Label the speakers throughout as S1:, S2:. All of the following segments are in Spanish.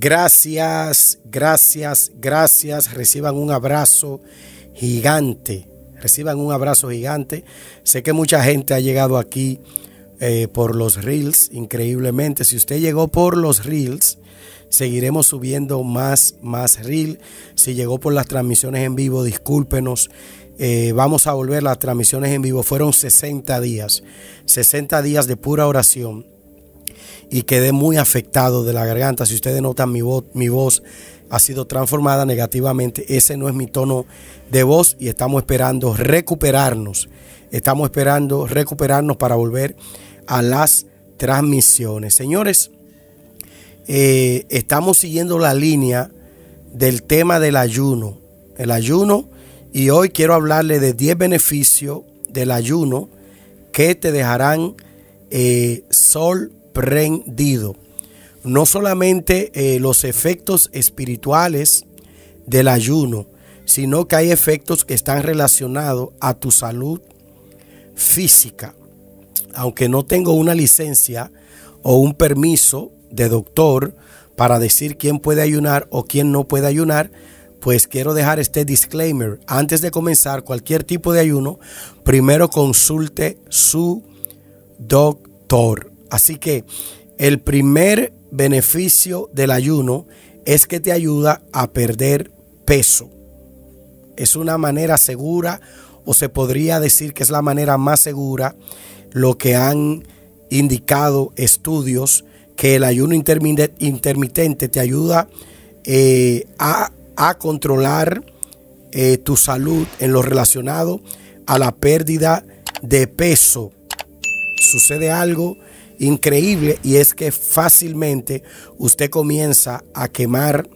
S1: Gracias, gracias, gracias. Reciban un abrazo gigante. Reciban un abrazo gigante. Sé que mucha gente ha llegado aquí eh, por los reels, increíblemente. Si usted llegó por los reels, seguiremos subiendo más, más reel. Si llegó por las transmisiones en vivo, discúlpenos. Eh, vamos a volver las transmisiones en vivo. Fueron 60 días. 60 días de pura oración y quedé muy afectado de la garganta. Si ustedes notan mi voz, mi voz ha sido transformada negativamente. Ese no es mi tono de voz y estamos esperando recuperarnos. Estamos esperando recuperarnos para volver a las transmisiones. Señores, eh, estamos siguiendo la línea del tema del ayuno. El ayuno y hoy quiero hablarle de 10 beneficios del ayuno que te dejarán eh, sol prendido. No solamente eh, los efectos espirituales del ayuno, sino que hay efectos que están relacionados a tu salud física. Aunque no tengo una licencia o un permiso de doctor para decir quién puede ayunar o quién no puede ayunar, pues quiero dejar este disclaimer. Antes de comenzar cualquier tipo de ayuno, primero consulte su doctor. Así que el primer beneficio del ayuno es que te ayuda a perder peso. Es una manera segura o se podría decir que es la manera más segura lo que han indicado estudios que el ayuno intermitente te ayuda eh, a, controlar eh, tu salud en lo relacionado a la pérdida de peso. Sucede algo increíble y es que fácilmente usted comienza a quemar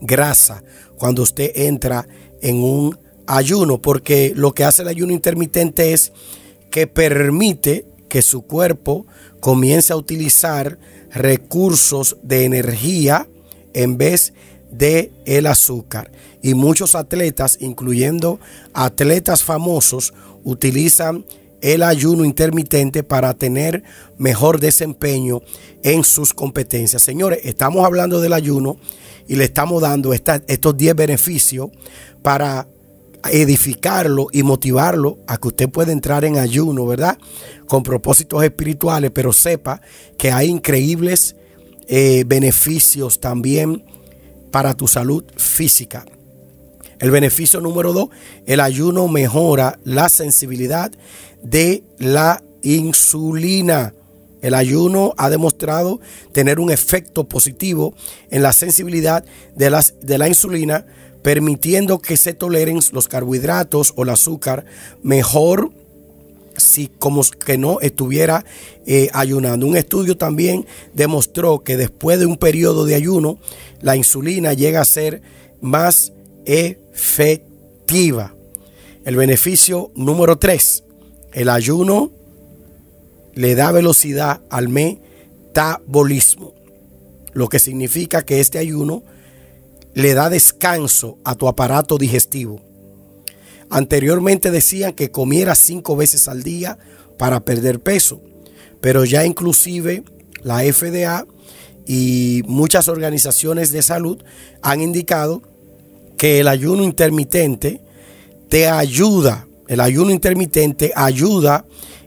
S1: grasa cuando usted entra en un ayuno, porque lo que hace el ayuno intermitente es que permite que su cuerpo comience a utilizar recursos de energía en vez de el azúcar. Y muchos atletas, incluyendo atletas famosos, utilizan el ayuno intermitente para tener mejor desempeño en sus competencias. Señores, estamos hablando del ayuno y le estamos dando estos 10 beneficios para edificarlo y motivarlo a que usted pueda entrar en ayuno, ¿verdad? Con propósitos espirituales, pero sepa que hay increíbles eh, beneficios también para tu salud física. El beneficio número dos, el ayuno mejora la sensibilidad de la insulina. El ayuno ha demostrado tener un efecto positivo en la sensibilidad de, las, de la insulina, permitiendo que se toleren los carbohidratos o el azúcar mejor si como que no estuviera eh, ayunando. Un estudio también demostró que después de un periodo de ayuno, la insulina llega a ser más efectiva. El beneficio número 3, el ayuno le da velocidad al metabolismo, lo que significa que este ayuno le da descanso a tu aparato digestivo. Anteriormente decían que comiera cinco veces al día para perder peso, pero ya inclusive la FDA y muchas organizaciones de salud han indicado que el ayuno intermitente te ayuda, el ayuno intermitente ayuda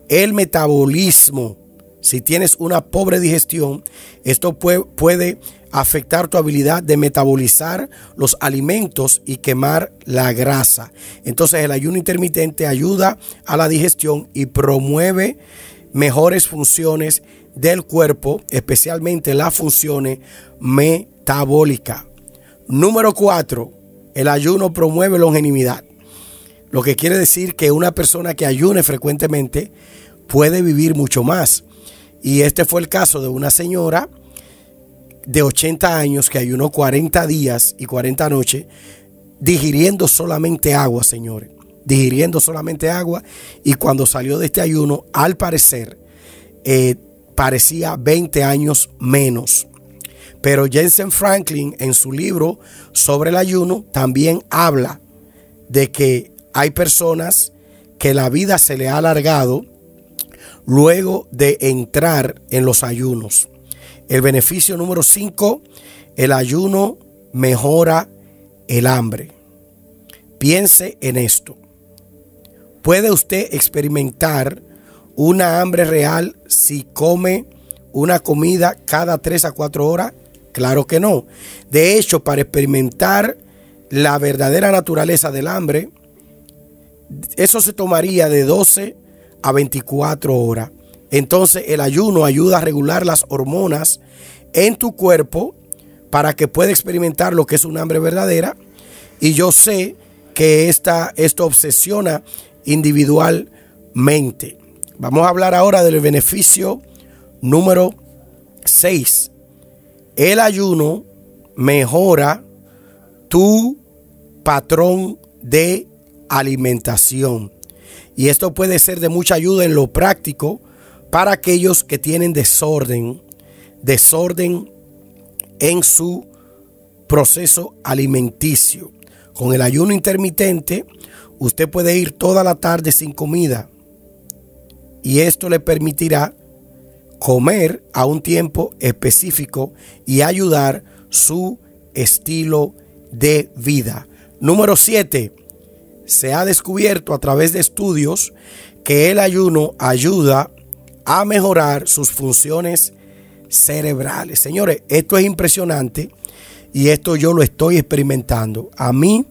S1: el metabolismo. Si tienes una pobre digestión, esto puede, afectar tu habilidad de metabolizar los alimentos y quemar la grasa. Entonces el ayuno intermitente ayuda a la digestión y promueve mejores funciones del cuerpo, especialmente las funciones metabólicas. Número 4 el ayuno promueve longevidad. Lo que quiere decir que una persona que ayune frecuentemente puede vivir mucho más. Y este fue el caso de una señora de 80 años que ayunó 40 días y 40 noches digiriendo solamente agua, señores. Digiriendo solamente agua. Y cuando salió de este ayuno, al parecer, eh, parecía 20 años menos. Pero Jensen Franklin en su libro sobre el ayuno también habla de que hay personas que la vida se le ha alargado luego de entrar en los ayunos. El beneficio número 5, el ayuno mejora el hambre. Piense en esto. ¿Puede usted experimentar una hambre real si come una comida cada 3 a 4 horas? Claro que no. De hecho, para experimentar la verdadera naturaleza del hambre, eso se tomaría de 12 a 24 horas. Entonces el ayuno ayuda a regular las hormonas en tu cuerpo para que pueda experimentar lo que es un hambre verdadera. Y yo sé que esta, esto obsesiona individualmente. Vamos a hablar ahora del beneficio número 6. El ayuno mejora tu patrón de alimentación. Y esto puede ser de mucha ayuda en lo práctico para aquellos que tienen desorden, desorden en su proceso alimenticio. Con el ayuno intermitente, usted puede ir toda la tarde sin comida y esto le permitirá comer a un tiempo específico y ayudar su estilo de vida. Número 7. Se ha descubierto a través de estudios que el ayuno ayuda a mejorar sus funciones cerebrales. Señores, esto es impresionante y esto yo lo estoy experimentando. A mí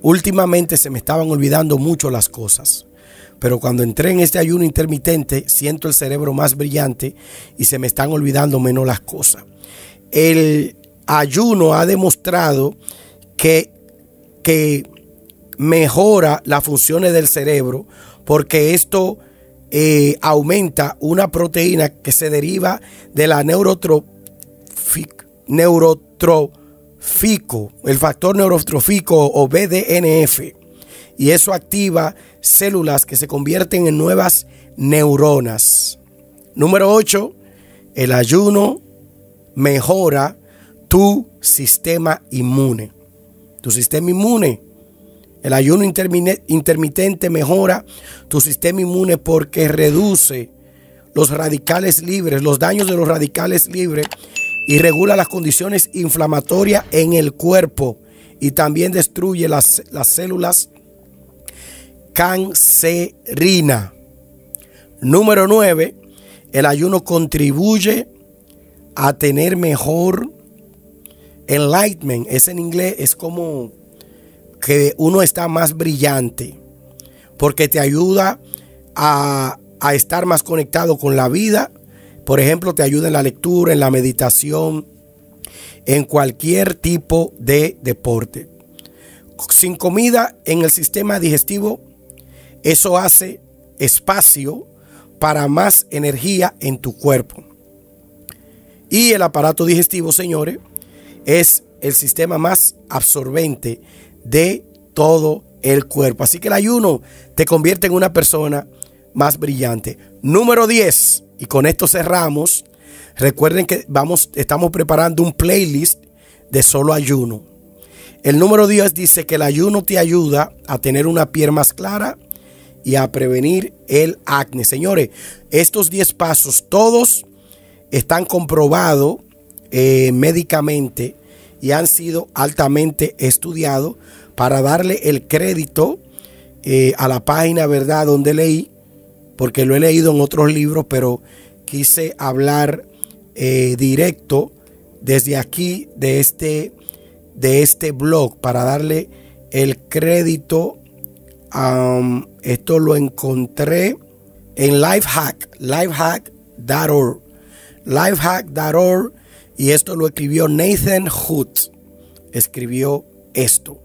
S1: últimamente se me estaban olvidando mucho las cosas. Pero cuando entré en este ayuno intermitente, siento el cerebro más brillante y se me están olvidando menos las cosas. El ayuno ha demostrado que que mejora las funciones del cerebro porque esto eh, aumenta una proteína que se deriva de la neurotrófico, el factor neurotrófico o BDNF. Y eso activa células que se convierten en nuevas neuronas. Número 8. El ayuno mejora tu sistema inmune tu sistema inmune. El ayuno intermitente mejora tu sistema inmune porque reduce los radicales libres, los daños de los radicales libres y regula las condiciones inflamatorias en el cuerpo y también destruye las, las células cancerina. Número 9. El ayuno contribuye a tener mejor Enlightenment es en inglés, es como que uno está más brillante, porque te ayuda a, estar más conectado con la vida. Por ejemplo, te ayuda en la lectura, en la meditación, en cualquier tipo de deporte. Sin comida en el sistema digestivo, eso hace espacio para más energía en tu cuerpo. Y el aparato digestivo, señores, es el sistema más absorbente de todo el cuerpo. Así que el ayuno te convierte en una persona más brillante. Número 10, y con esto cerramos. Recuerden que vamos, estamos preparando un playlist de solo ayuno. El número 10 dice que el ayuno te ayuda a tener una piel más clara y a prevenir el acné. Señores, estos 10 pasos todos están comprobados eh, médicamente y han sido altamente estudiados para darle el crédito eh, a la página, ¿verdad?, donde leí, porque lo he leído en otros libros, pero quise hablar eh, directo desde aquí, de este, de este blog, para darle el crédito. esto lo encontré en Lifehack, lifehack.org. Lifehack.org y esto lo escribió Nathan Hood. Escribió esto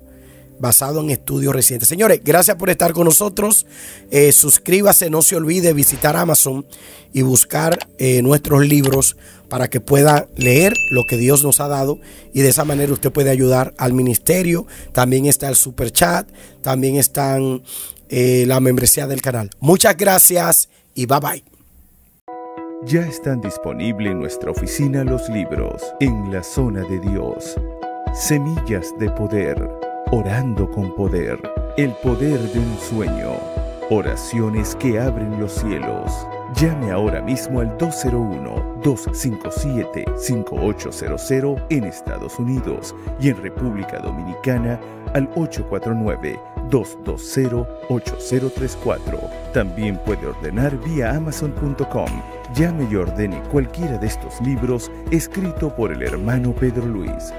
S1: basado en estudios recientes. Señores, gracias por estar con nosotros. Eh, suscríbase, no se olvide visitar Amazon y buscar eh, nuestros libros para que pueda leer lo que Dios nos ha dado y de esa manera usted puede ayudar al ministerio. También está el super chat, también están eh, la membresía del canal. Muchas gracias y bye bye.
S2: Ya están disponibles en nuestra oficina los libros En la zona de Dios. Semillas de poder. Orando con poder. El poder de un sueño. Oraciones que abren los cielos Llame ahora mismo al 201-257-5800 en Estados Unidos y en República Dominicana al 849-220-8034. También puede ordenar vía amazon.com. Llame y ordene cualquiera de estos libros escrito por el hermano Pedro Luis.